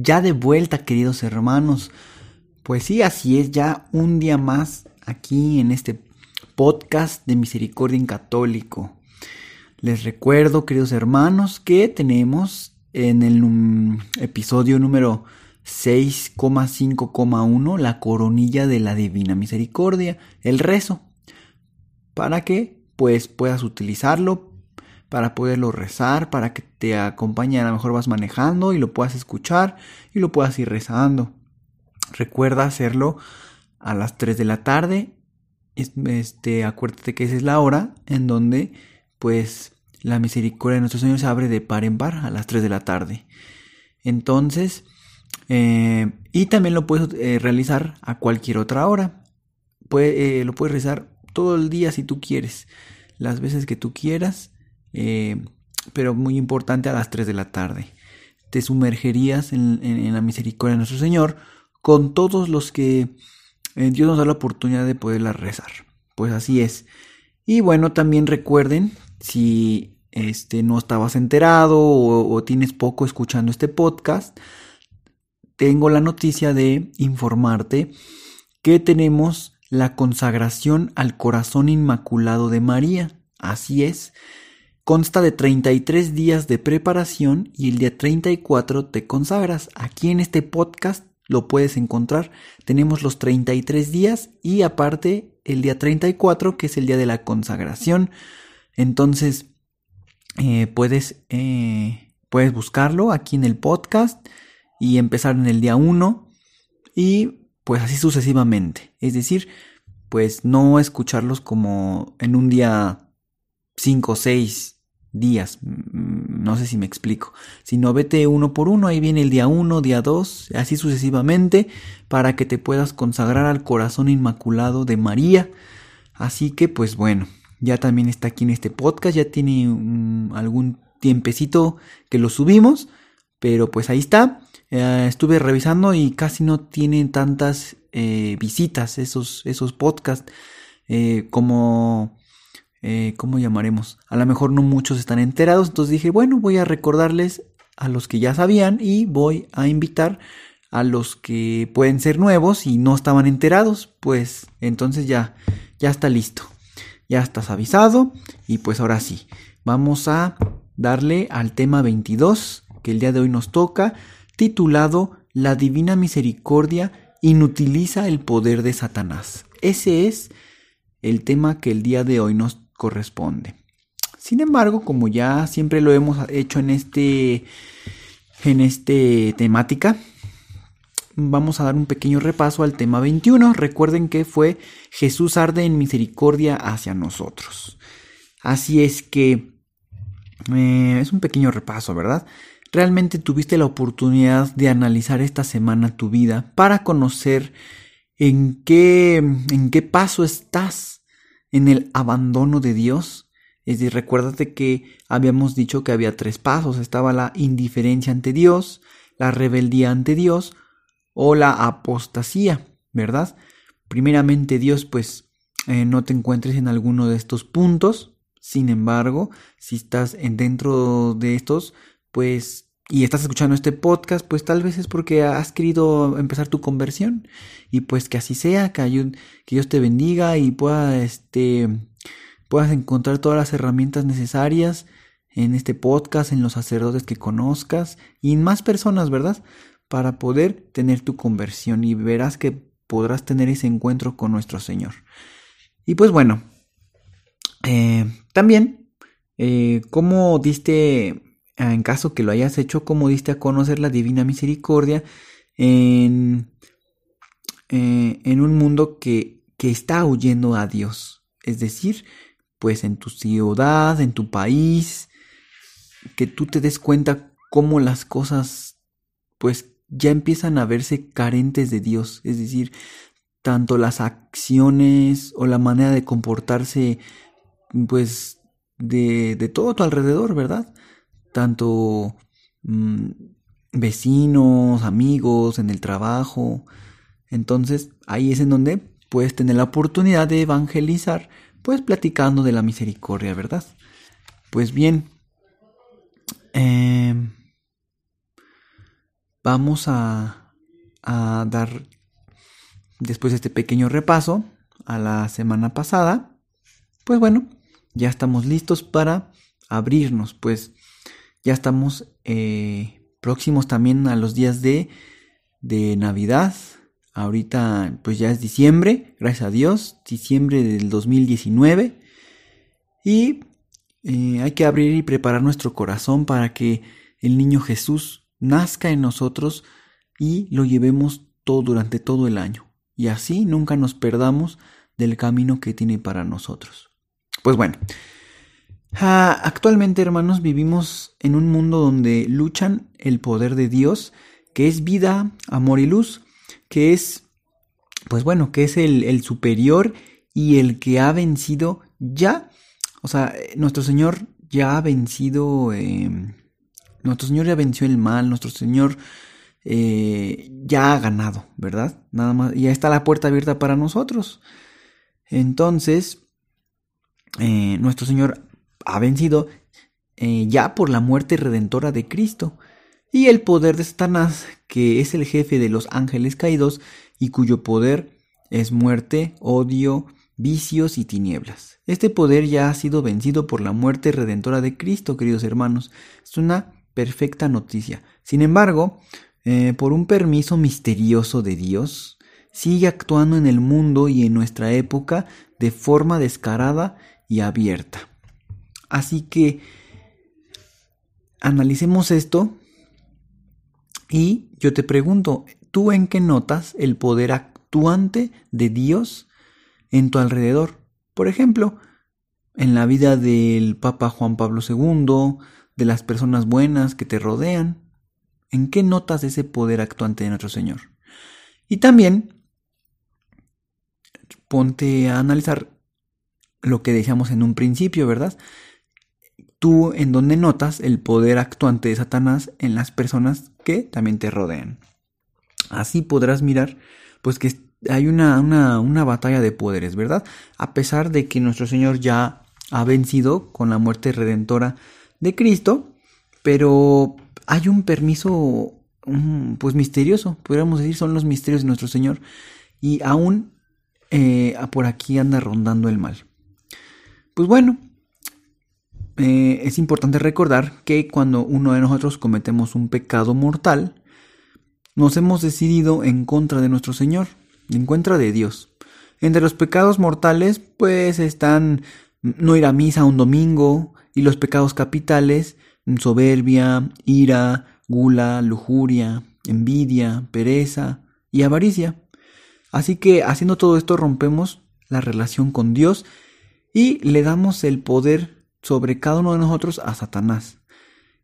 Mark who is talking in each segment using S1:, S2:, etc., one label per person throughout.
S1: Ya de vuelta, queridos hermanos. Pues sí, así es, ya un día más aquí en este podcast de Misericordia en Católico. Les recuerdo, queridos hermanos, que tenemos en el episodio número 6,5,1 la coronilla de la Divina Misericordia, el rezo, para que pues puedas utilizarlo para poderlo rezar, para que te acompañe, a lo mejor vas manejando y lo puedas escuchar y lo puedas ir rezando. Recuerda hacerlo a las 3 de la tarde. Este, acuérdate que esa es la hora en donde pues la misericordia de nuestro Señor se abre de par en par a las 3 de la tarde. Entonces, eh, y también lo puedes eh, realizar a cualquier otra hora. Eh, lo puedes rezar todo el día si tú quieres, las veces que tú quieras. Eh, pero muy importante a las 3 de la tarde. Te sumergerías en, la misericordia de nuestro Señor con todos los que eh, Dios nos da la oportunidad de poderla rezar. Pues así es. Y bueno, también recuerden, si este, no estabas enterado o, o tienes poco escuchando este podcast, tengo la noticia de informarte que tenemos la consagración al corazón inmaculado de María. Así es. Consta de 33 días de preparación y el día 34 te consagras. Aquí en este podcast lo puedes encontrar. Tenemos los 33 días y aparte el día 34 que es el día de la consagración. Entonces eh, puedes, eh, puedes buscarlo aquí en el podcast y empezar en el día 1 y pues así sucesivamente. Es decir, pues no escucharlos como en un día 5 o 6 días. No sé si me explico. Si no, vete uno por uno, ahí viene el día uno, día dos, así sucesivamente, para que te puedas consagrar al corazón inmaculado de María. Así que, pues bueno, ya también está aquí en este podcast, ya tiene algún tiempecito que lo subimos, pero pues ahí está. Eh, estuve revisando y casi no tienen tantas eh, visitas esos, esos podcasts eh, como eh, ¿cómo llamaremos? A lo mejor no muchos están enterados, entonces dije, bueno, voy a recordarles a los que ya sabían y voy a invitar a los que pueden ser nuevos y no estaban enterados, pues entonces ya, ya está listo, ya estás avisado y pues ahora sí, vamos a darle al tema 22 que el día de hoy nos toca, titulado La Divina Misericordia inutiliza el poder de Satanás. Ese es el tema que el día de hoy nos corresponde. Sin embargo, como ya siempre lo hemos hecho en este en este temática, vamos a dar un pequeño repaso al tema 21. Recuerden que fue Jesús arde en misericordia hacia nosotros. Así es que eh, es un pequeño repaso, ¿verdad? Realmente tuviste la oportunidad de analizar esta semana tu vida para conocer en qué, en qué paso estás en el abandono de Dios. Es decir, recuérdate que habíamos dicho que había tres pasos. Estaba la indiferencia ante Dios, la rebeldía ante Dios o la apostasía, ¿verdad? Primeramente Dios, pues eh, no te encuentres en alguno de estos puntos. Sin embargo, si estás dentro de estos, pues y estás escuchando este podcast, pues tal vez es porque has querido empezar tu conversión y pues que así sea, que, que Dios te bendiga y pueda, este, puedas encontrar todas las herramientas necesarias en este podcast, en los sacerdotes que conozcas y en más personas, ¿verdad? Para poder tener tu conversión y verás que podrás tener ese encuentro con nuestro Señor. Y pues bueno, eh, también, eh, ¿cómo diste en caso que lo hayas hecho, como diste a conocer la divina misericordia en, eh, en un mundo que, que está huyendo a Dios. Es decir, pues en tu ciudad, en tu país, que tú te des cuenta cómo las cosas pues ya empiezan a verse carentes de Dios, es decir, tanto las acciones o la manera de comportarse, pues, de, de todo tu alrededor, ¿verdad? Tanto mm, vecinos, amigos, en el trabajo. Entonces, ahí es en donde puedes tener la oportunidad de evangelizar, pues platicando de la misericordia, ¿verdad? Pues bien, em, vamos a, a dar, después de este pequeño repaso, a la semana pasada, pues bueno, ya estamos listos para abrirnos, pues ya estamos eh, próximos también a los días de, Navidad. Ahorita pues ya es diciembre, gracias a Dios, diciembre del 2019. Y eh, hay que abrir y preparar nuestro corazón para que el niño Jesús nazca en nosotros y lo llevemos todo durante todo el año. Y así nunca nos perdamos del camino que tiene para nosotros. Pues bueno, actualmente hermanos vivimos en un mundo donde luchan el poder de Dios, que es vida, amor y luz, que es, pues bueno, que es el, superior y el que ha vencido ya, o sea, nuestro Señor ya ha vencido, em, nuestro Señor ya venció el mal, nuestro Señor eh, ya ha ganado, ¿verdad? Nada más, ya está la puerta abierta para nosotros. Entonces, eh, nuestro Señor ha vencido eh, ya por la muerte redentora de Cristo y el poder de Satanás, que es el jefe de los ángeles caídos y cuyo poder es muerte, odio, vicios y tinieblas. Este poder ya ha sido vencido por la muerte redentora de Cristo, queridos hermanos. Es una perfecta noticia. Sin embargo, eh, por un permiso misterioso de Dios, sigue actuando en el mundo y en nuestra época de forma descarada y abierta. Así que analicemos esto y yo te pregunto, ¿tú en qué notas el poder actuante de Dios en tu alrededor? Por ejemplo, en la vida del Papa Juan Pablo II, de las personas buenas que te rodean. ¿En qué notas ese poder actuante de nuestro Señor? Y también ponte a analizar lo que decíamos en un principio, ¿verdad? Tú en dónde notas el poder actuante de Satanás en las personas que también te rodean. Así podrás mirar, pues que hay una, una, una batalla de poderes, ¿verdad? A pesar de que nuestro Señor ya ha vencido con la muerte redentora de Cristo, pero hay un permiso, pues misterioso, podríamos decir, son los misterios de nuestro Señor, y aún eh, por aquí anda rondando el mal. Pues bueno, eh, es importante recordar que cuando uno de nosotros cometemos un pecado mortal, nos hemos decidido en contra de nuestro Señor, en contra de Dios. Entre los pecados mortales, pues están no ir a misa un domingo, y los pecados capitales, soberbia, ira, gula, lujuria, envidia, pereza y avaricia. Así que haciendo todo esto rompemos la relación con Dios y le damos el poder sobre cada uno de nosotros a Satanás.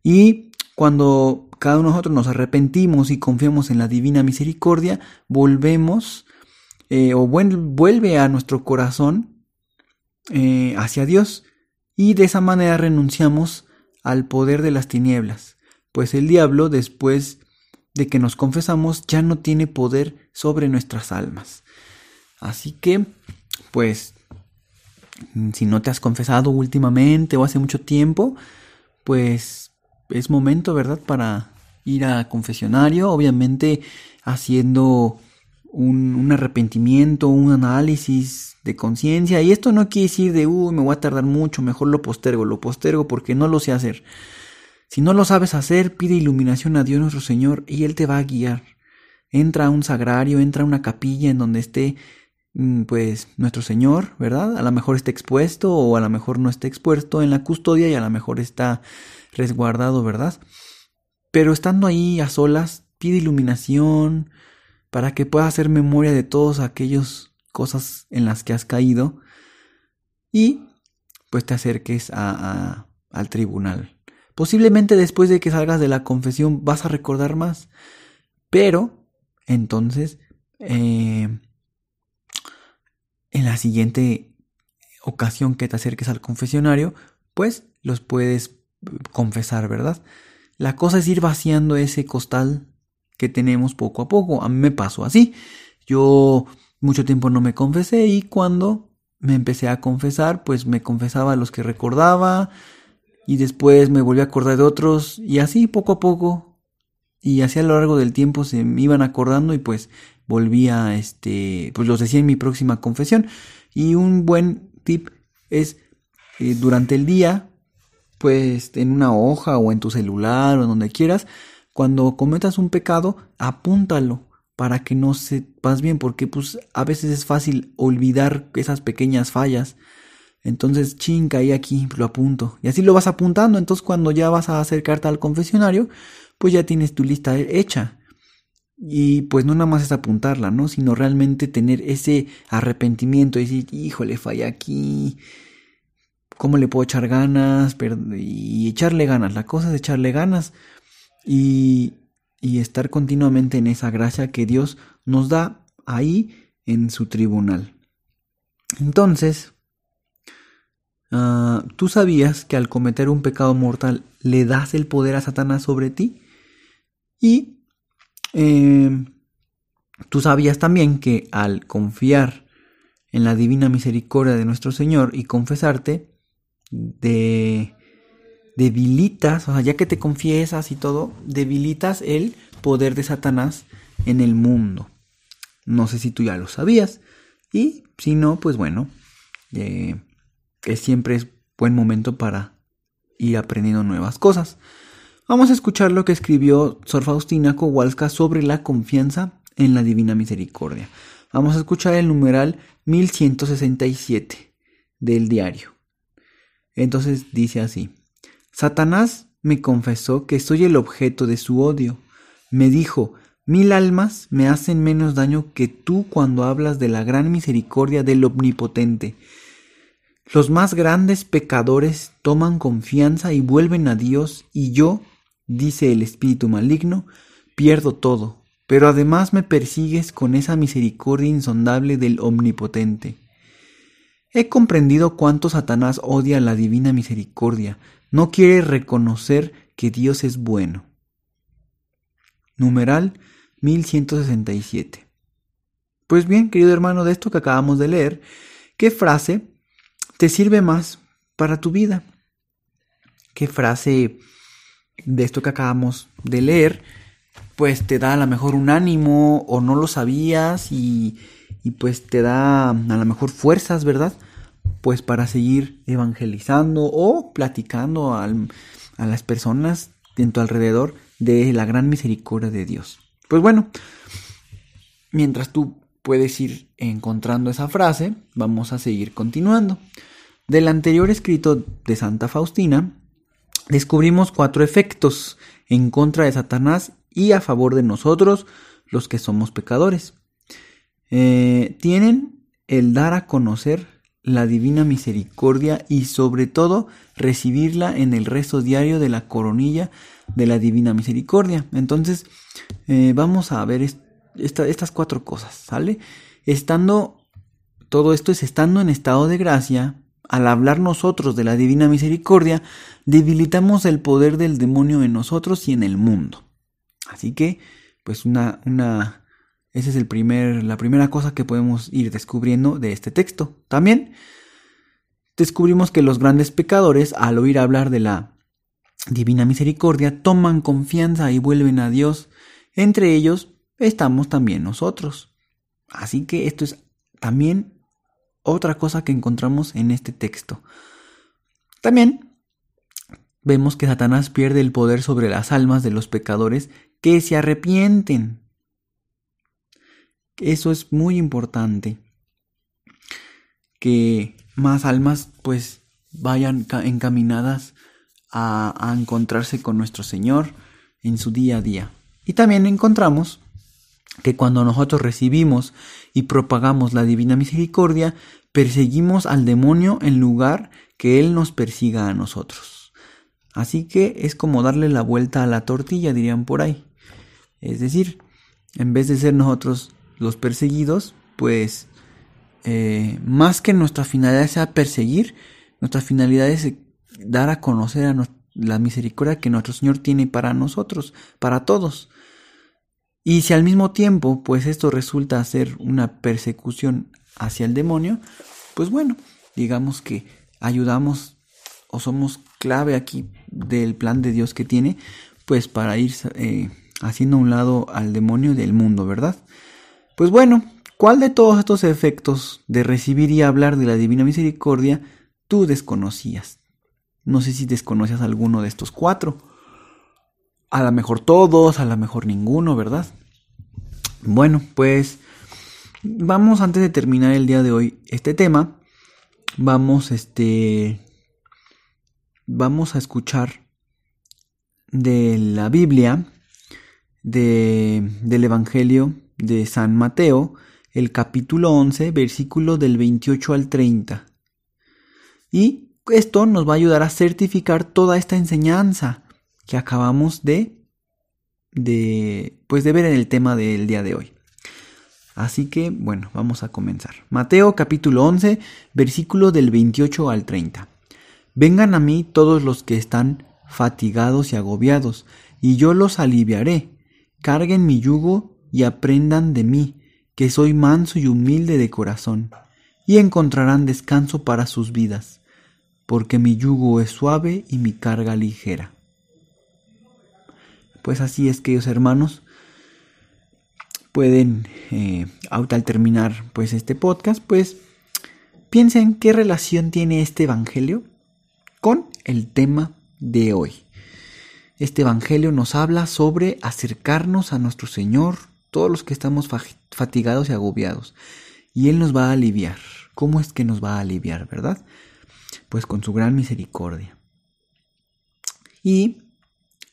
S1: Y cuando cada uno de nosotros nos arrepentimos y confiamos en la divina misericordia, volvemos eh, o vuelve a nuestro corazón eh, hacia Dios y de esa manera renunciamos al poder de las tinieblas, pues el diablo después de que nos confesamos ya no tiene poder sobre nuestras almas. Así que, pues, si no te has confesado últimamente o hace mucho tiempo, pues es momento, ¿verdad?, para ir a confesionario, obviamente haciendo un, arrepentimiento, un análisis de conciencia. Y esto no quiere decir de, uy, me voy a tardar mucho, mejor lo postergo, lo postergo porque no lo sé hacer. Si no lo sabes hacer, pide iluminación a Dios nuestro Señor y Él te va a guiar. Entra a un sagrario, entra a una capilla en donde esté pues nuestro Señor, ¿verdad? A lo mejor está expuesto o a lo mejor no está expuesto en la custodia y a lo mejor está resguardado, ¿verdad? Pero estando ahí a solas, pide iluminación para que pueda hacer memoria de todas aquellas cosas en las que has caído y pues te acerques a, al tribunal. Posiblemente después de que salgas de la confesión vas a recordar más, Pero, entonces, eh, en la siguiente ocasión que te acerques al confesionario, pues los puedes confesar, ¿verdad? La cosa es ir vaciando ese costal que tenemos poco a poco. A mí me pasó así. Yo mucho tiempo no me confesé y cuando me empecé a confesar, pues me confesaba a los que recordaba y después me volví a acordar de otros y así poco a poco y así a lo largo del tiempo se me iban acordando y pues volvía este pues los decía en mi próxima confesión y un buen tip es eh, durante el día pues en una hoja o en tu celular o en donde quieras cuando cometas un pecado apúntalo para que no sepas bien porque pues a veces es fácil olvidar esas pequeñas fallas entonces, chinga, y aquí lo apunto. Y así lo vas apuntando. Entonces, cuando ya vas a acercarte al confesionario, pues ya tienes tu lista hecha. Y pues no nada más es apuntarla, ¿no? Sino realmente tener ese arrepentimiento, decir, híjole, falla aquí. ¿Cómo le puedo echar ganas? Y echarle ganas. La cosa es echarle ganas. Y, y estar continuamente en esa gracia que Dios nos da ahí en su tribunal. Entonces, Ah, ¿Tú sabías que al cometer un pecado mortal le das el poder a Satanás sobre ti? Y em, tú sabías también que al confiar en la divina misericordia de nuestro Señor y confesarte, de, debilitas, o sea, ya que te confiesas y todo, debilitas el poder de Satanás en el mundo. No sé si tú ya lo sabías. Y si no, pues bueno, eh, que siempre es buen momento para ir aprendiendo nuevas cosas. Vamos a escuchar lo que escribió Sor Faustina Kowalska sobre la confianza en la Divina Misericordia. Vamos a escuchar el numeral 1167 del diario. Entonces dice así, Satanás me confesó que soy el objeto de su odio. Me dijo, mil almas me hacen menos daño que tú cuando hablas de la gran misericordia del Omnipotente los más grandes pecadores toman confianza y vuelven a Dios y yo, dice el espíritu maligno, pierdo todo, pero además me persigues con esa misericordia insondable del Omnipotente. He comprendido cuánto Satanás odia la divina misericordia, no quiere reconocer que Dios es bueno. Numeral 1167. Pues bien, querido hermano, de esto que acabamos de leer, ¿qué frase te sirve más para tu vida. ¿Qué frase de esto que acabamos de leer, pues te da a lo mejor un ánimo o no lo sabías y, pues te da a lo mejor fuerzas, ¿verdad? Pues para seguir evangelizando o platicando a las personas en tu alrededor de la gran misericordia de Dios. Pues bueno, mientras tú puedes ir encontrando esa frase, vamos a seguir continuando. Del anterior escrito de Santa Faustina, descubrimos cuatro efectos en contra de Satanás y a favor de nosotros, los que somos pecadores. Eh, tienen el dar a conocer la divina misericordia y sobre todo recibirla en el rezo diario de la coronilla de la divina misericordia. Entonces, eh, vamos a ver estas cuatro cosas, ¿sale? Estando, todo esto es estando en estado de gracia, al hablar nosotros de la divina misericordia, debilitamos el poder del demonio en nosotros y en el mundo. Así que, pues una, una, esa es el primer, la primera cosa que podemos ir descubriendo de este texto. También descubrimos que los grandes pecadores, al oír hablar de la divina misericordia, toman confianza y vuelven a Dios. Entre ellos estamos también nosotros. Así que esto es también otra cosa que encontramos en este texto. También vemos que Satanás pierde el poder sobre las almas de los pecadores que se arrepienten. Eso es muy importante. Que más almas pues vayan encaminadas a, a encontrarse con nuestro Señor en su día a día. Y también encontramos que cuando nosotros recibimos y propagamos la divina misericordia, perseguimos al demonio en lugar que él nos persiga a nosotros. Así que es como darle la vuelta a la tortilla, dirían por ahí. Es decir, en vez de ser nosotros los perseguidos, pues eh, más que nuestra finalidad sea perseguir, nuestra finalidad es dar a conocer a la misericordia que nuestro Señor tiene para nosotros, para todos. Y si al mismo tiempo, pues esto resulta ser una persecución hacia el demonio, pues bueno, digamos que ayudamos o somos clave aquí del plan de Dios que tiene, pues para ir eh, haciendo a un lado al demonio del mundo, ¿verdad? Pues bueno, ¿cuál de todos estos efectos de recibir y hablar de la divina misericordia tú desconocías? No sé si desconocías alguno de estos cuatro. A lo mejor todos, a lo mejor ninguno, ¿verdad? Bueno, pues vamos antes de terminar el día de hoy este tema, vamos este vamos a escuchar de la Biblia de, del Evangelio de San Mateo, el capítulo 11, versículo del 28 al 30. Y esto nos va a ayudar a certificar toda esta enseñanza que acabamos de, de, pues de ver en el tema del día de hoy. Así que, bueno, vamos a comenzar. Mateo capítulo 11, versículo del 28 al 30. Vengan a mí todos los que están fatigados y agobiados, y yo los aliviaré. Carguen mi yugo y aprendan de mí, que soy manso y humilde de corazón, y encontrarán descanso para sus vidas, porque mi yugo es suave y mi carga ligera. Pues así es, queridos hermanos, pueden, eh, al terminar pues este podcast, pues piensen qué relación tiene este evangelio con el tema de hoy. Este evangelio nos habla sobre acercarnos a nuestro Señor, todos los que estamos fatigados y agobiados, y Él nos va a aliviar. ¿Cómo es que nos va a aliviar, verdad? Pues con su gran misericordia. Y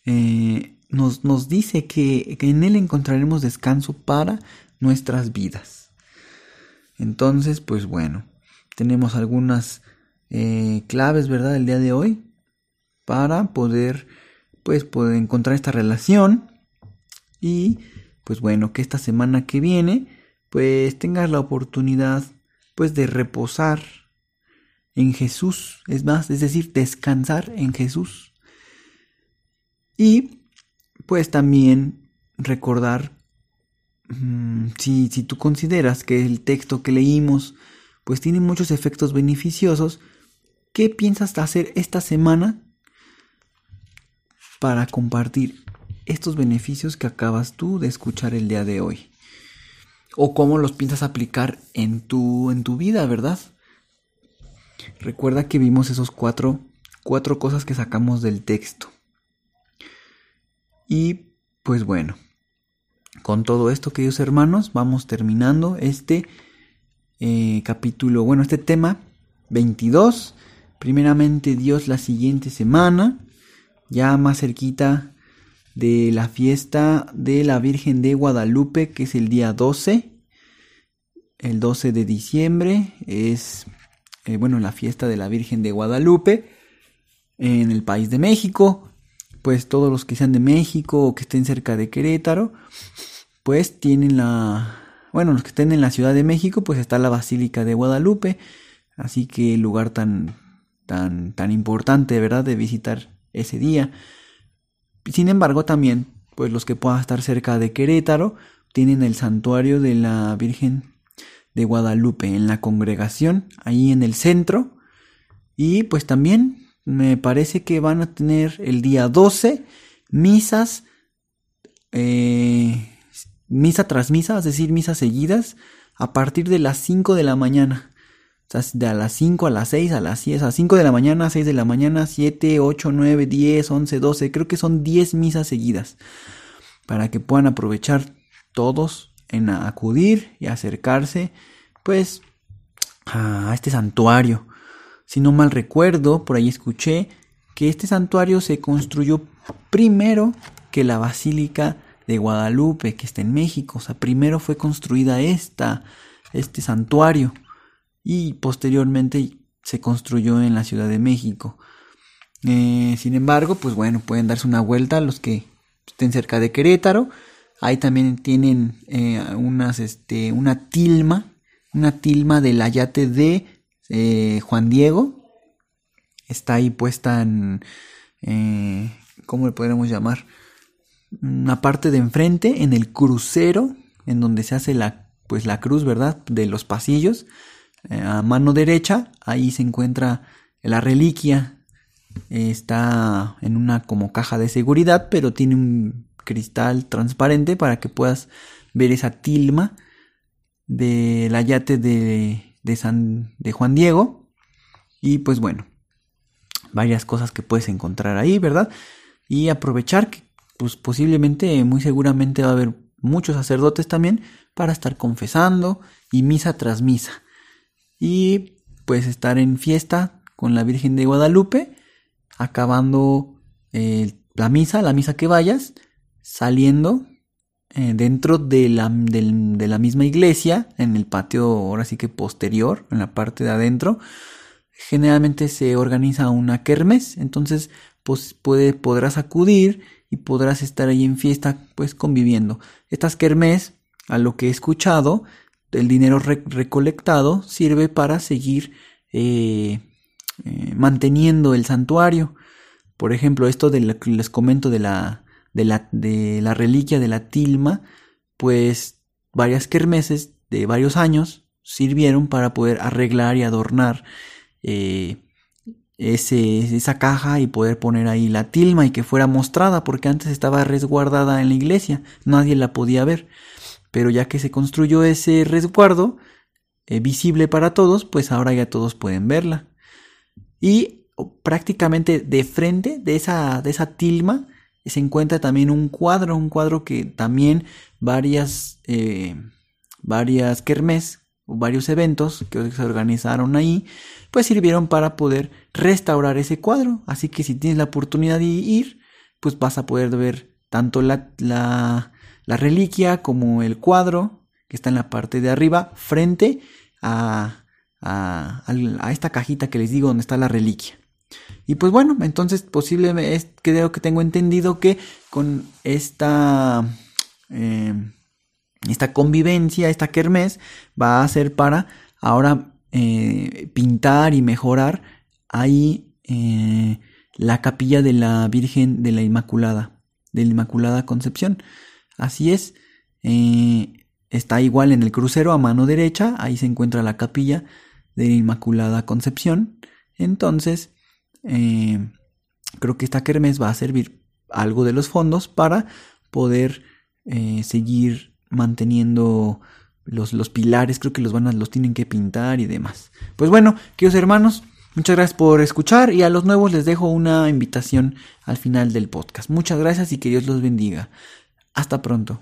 S1: eh, nos, dice que, en Él encontraremos descanso para nuestras vidas. Entonces, pues bueno, tenemos algunas eh, claves, ¿verdad?, el día de hoy para poder, pues, poder encontrar esta relación y, pues bueno, que esta semana que viene, pues tengas la oportunidad, pues, de reposar en Jesús, es más, es decir, descansar en Jesús. Y pues también recordar, mm, si, si tú consideras que el texto que leímos pues tiene muchos efectos beneficiosos, ¿qué piensas hacer esta semana para compartir estos beneficios que acabas tú de escuchar el día de hoy? O cómo los piensas aplicar en tu, en tu vida, ¿verdad? Recuerda que vimos esos cuatro, cuatro cosas que sacamos del texto. Y pues bueno, con todo esto, queridos hermanos, vamos terminando este eh, capítulo, bueno, este tema 22. Primeramente Dios la siguiente semana, ya más cerquita de la fiesta de la Virgen de Guadalupe, que es el día 12. El 12 de diciembre es, eh, bueno, la fiesta de la Virgen de Guadalupe en el país de México pues todos los que sean de México o que estén cerca de Querétaro, pues tienen la, bueno, los que estén en la Ciudad de México, pues está la Basílica de Guadalupe, así que lugar tan, tan, tan importante, ¿verdad?, de visitar ese día. Sin embargo, también, pues los que puedan estar cerca de Querétaro, tienen el santuario de la Virgen de Guadalupe en la congregación, ahí en el centro, y pues también me parece que van a tener el día 12 misas, eh, misa tras misa, es decir, misas seguidas, a partir de las 5 de la mañana. O sea, de a las 5 a las 6, a las 10, a 5 de la mañana, 6 de la mañana, 7, 8, 9, 10, 11, 12, creo que son 10 misas seguidas. Para que puedan aprovechar todos en acudir y acercarse, pues, a este santuario si no mal recuerdo, por ahí escuché que este santuario se construyó primero que la Basílica de Guadalupe, que está en México. O sea, primero fue construida esta, este santuario y posteriormente se construyó en la Ciudad de México. Eh, sin embargo, pues bueno, pueden darse una vuelta los que estén cerca de Querétaro. Ahí también tienen eh, unas, este, una tilma, una tilma del ayate de eh, Juan Diego. Está ahí puesta en, eh, ¿cómo le podríamos llamar? Una parte de enfrente, en el crucero, en donde se hace la, pues la cruz, ¿verdad? De los pasillos. a mano derecha, ahí se encuentra la reliquia. está en una como caja de seguridad, pero tiene un cristal transparente para que puedas ver esa tilma del ayate de, de, San, de Juan Diego. Y pues bueno, varias cosas que puedes encontrar ahí, ¿verdad? Y aprovechar que pues posiblemente, muy seguramente va a haber muchos sacerdotes también para estar confesando y misa tras misa. Y pues estar en fiesta con la Virgen de Guadalupe, acabando eh, la misa, la misa que vayas, saliendo eh, dentro de la, de la, misma iglesia, en el patio ahora sí que posterior, en la parte de adentro, generalmente se organiza una kermes, entonces pues podrás acudir y podrás estar ahí en fiesta pues conviviendo. Estas kermes, a lo que he escuchado, el dinero recolectado sirve para seguir eh, eh, manteniendo el santuario. Por ejemplo, esto de les comento de la de la, de la reliquia de la tilma, pues varias kermeses de varios años sirvieron para poder arreglar y adornar eh, esa caja y poder poner ahí la tilma y que fuera mostrada porque antes estaba resguardada en la iglesia, nadie la podía ver. Pero ya que se construyó ese resguardo eh, visible para todos, pues ahora ya todos pueden verla. Y prácticamente de frente de esa, de esa tilma se encuentra también un cuadro, un cuadro que también varias, eh, varias kermés varios eventos que se organizaron ahí, pues sirvieron para poder restaurar ese cuadro. Así que si tienes la oportunidad de ir, pues vas a poder ver tanto la, la, la reliquia como el cuadro que está en la parte de arriba frente a, a, a esta cajita que les digo donde está la reliquia. Y pues bueno, entonces posiblemente creo que tengo entendido que con esta, eh, esta convivencia, esta kermés, va a ser para ahora eh, pintar y mejorar ahí eh, la capilla de la Virgen de la Inmaculada, de la Inmaculada Concepción. Así es, está igual en el crucero a mano derecha, ahí se encuentra la capilla de la Inmaculada Concepción. Entonces, eh, creo que esta kermés va a servir algo de los fondos para poder eh, seguir manteniendo los, los, pilares, creo que los van a, los tienen que pintar y demás. Pues bueno, queridos hermanos, muchas gracias por escuchar y a los nuevos les dejo una invitación al final del podcast. Muchas gracias y que Dios los bendiga. Hasta pronto.